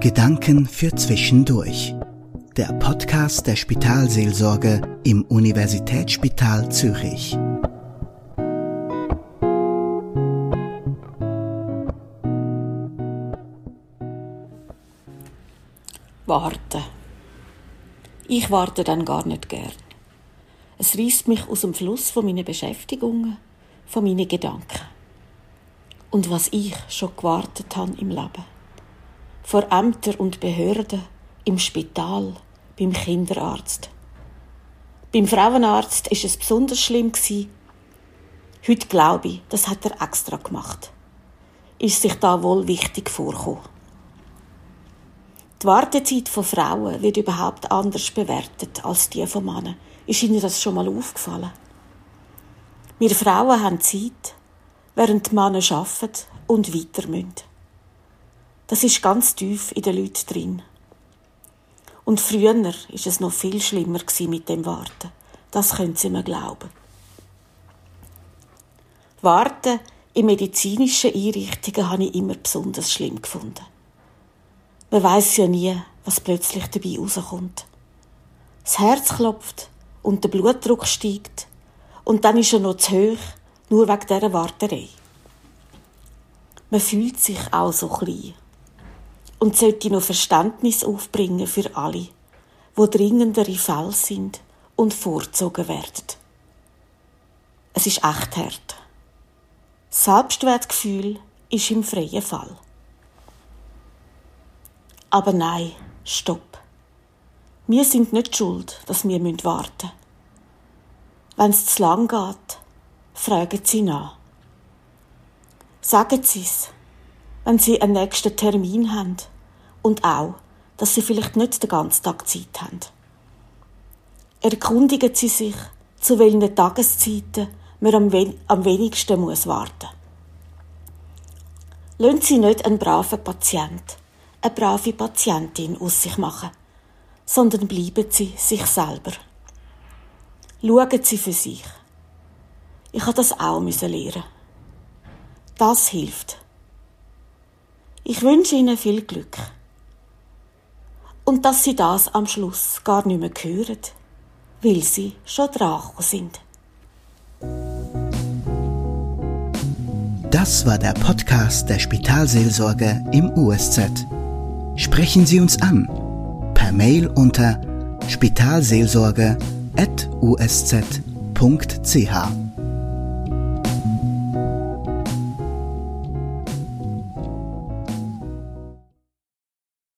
Gedanken für Zwischendurch. Der Podcast der Spitalseelsorge im Universitätsspital Zürich. Warten. Ich warte dann gar nicht gern. Es reißt mich aus dem Fluss von meinen Beschäftigungen, von meinen Gedanken. Und was ich schon gewartet habe im Leben. Vor Ämtern und Behörden, im Spital, beim Kinderarzt. Beim Frauenarzt ist es besonders schlimm Heute glaube ich, das hat er extra gemacht. Ist sich da wohl wichtig vorgekommen. Die Wartezeit von Frauen wird überhaupt anders bewertet als die von Männern. Ist Ihnen das schon mal aufgefallen? Wir Frauen haben Zeit, während die Männer arbeiten und weiter müssen. Das ist ganz tief in den Leuten drin. Und früher ist es noch viel schlimmer mit dem Warten. Das können Sie mir glauben. Warten in medizinischen Einrichtungen habe ich immer besonders schlimm gefunden. Man weiß ja nie, was plötzlich dabei rauskommt. Das Herz klopft und der Blutdruck steigt und dann ist er noch zu hoch, nur wegen dieser Warterei. Man fühlt sich auch so klein und sollte noch Verständnis aufbringen für alle, wo dringendere Fälle sind und vorzogen werden. Es ist echt hart. Selbstwertgefühl ist im freien Fall. Aber nein, stopp. Wir sind nicht schuld, dass wir warten müssen. Wenn es zu lang geht, fragen Sie nach. Sagen Sie es, wenn Sie einen nächsten Termin haben und auch, dass Sie vielleicht nicht den ganzen Tag Zeit haben. Erkundigen Sie sich, zu welchen Tageszeiten man am, wen am wenigsten muss warten Lassen Sie nicht einen braven Patient, eine brave Patientin aus sich machen, sondern bleiben Sie sich selber. Schauen Sie für sich. Ich habe das auch lernen. Das hilft. Ich wünsche Ihnen viel Glück. Und dass Sie das am Schluss gar nicht mehr hören, weil Sie schon dran sind. Das war der Podcast der Spitalseelsorge im USZ. Sprechen Sie uns an per Mail unter spitalseelsorge.usz.ch.